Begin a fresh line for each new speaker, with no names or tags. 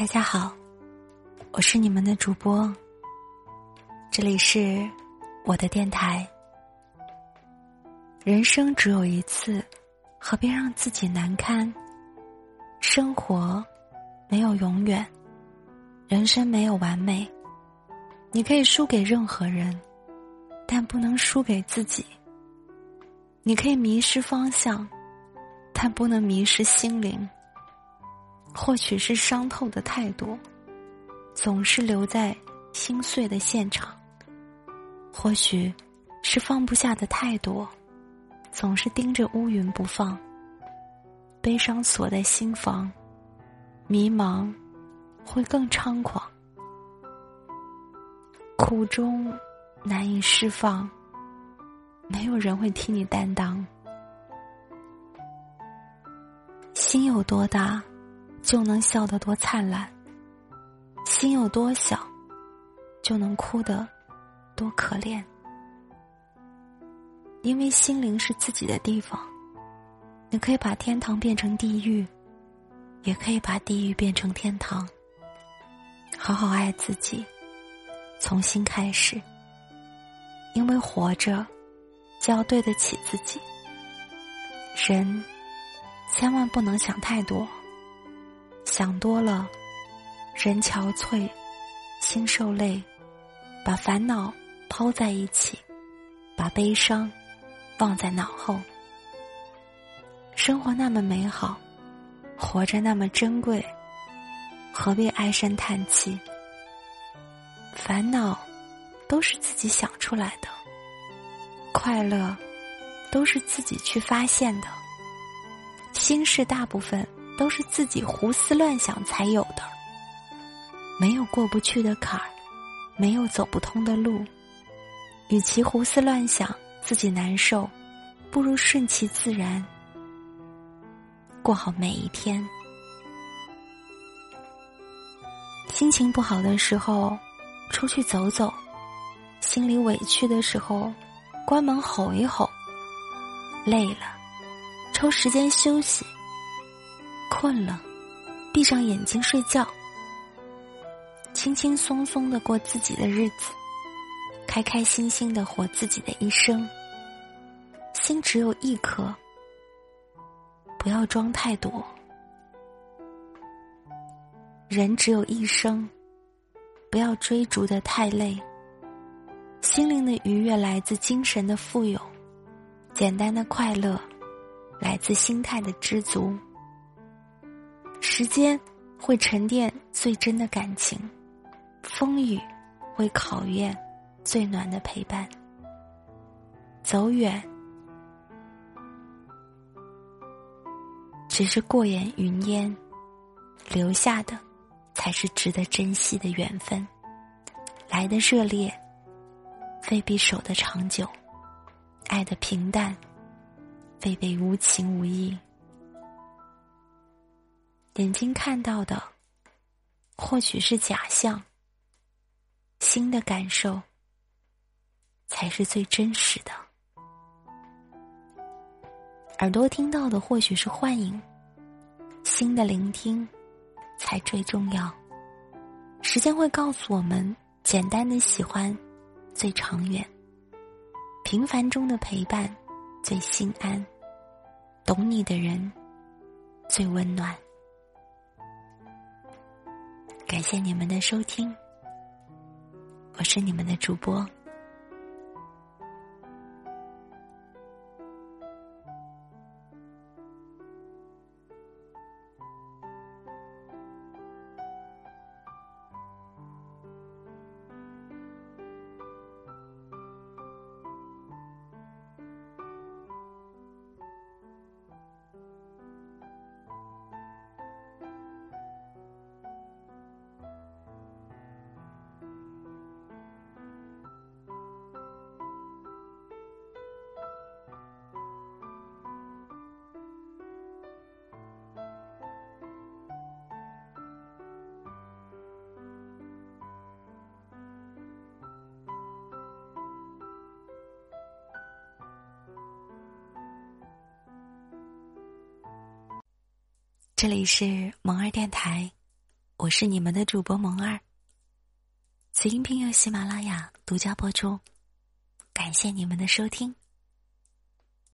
大家好，我是你们的主播。这里是我的电台。人生只有一次，何必让自己难堪？生活没有永远，人生没有完美。你可以输给任何人，但不能输给自己。你可以迷失方向，但不能迷失心灵。或许是伤透的太多，总是留在心碎的现场；或许是放不下的太多，总是盯着乌云不放。悲伤锁在心房，迷茫会更猖狂。苦中难以释放，没有人会替你担当。心有多大？就能笑得多灿烂，心有多小，就能哭得多可怜。因为心灵是自己的地方，你可以把天堂变成地狱，也可以把地狱变成天堂。好好爱自己，从心开始。因为活着，就要对得起自己。人千万不能想太多。想多了，人憔悴，心受累，把烦恼抛在一起，把悲伤忘在脑后。生活那么美好，活着那么珍贵，何必唉声叹气？烦恼都是自己想出来的，快乐都是自己去发现的，心事大部分。都是自己胡思乱想才有的，没有过不去的坎儿，没有走不通的路。与其胡思乱想自己难受，不如顺其自然，过好每一天。心情不好的时候，出去走走；心里委屈的时候，关门吼一吼。累了，抽时间休息。困了，闭上眼睛睡觉，轻轻松松的过自己的日子，开开心心的活自己的一生。心只有一颗，不要装太多。人只有一生，不要追逐的太累。心灵的愉悦来自精神的富有，简单的快乐来自心态的知足。时间会沉淀最真的感情，风雨会考验最暖的陪伴。走远，只是过眼云烟，留下的才是值得珍惜的缘分。来的热烈，未必守得长久；爱的平淡，未必无情无义。眼睛看到的，或许是假象；心的感受，才是最真实的。耳朵听到的或许是幻影，心的聆听才最重要。时间会告诉我们，简单的喜欢最长远，平凡中的陪伴最心安，懂你的人最温暖。感谢你们的收听，我是你们的主播。这里是萌儿电台，我是你们的主播萌儿。此音频由喜马拉雅独家播出，感谢你们的收听。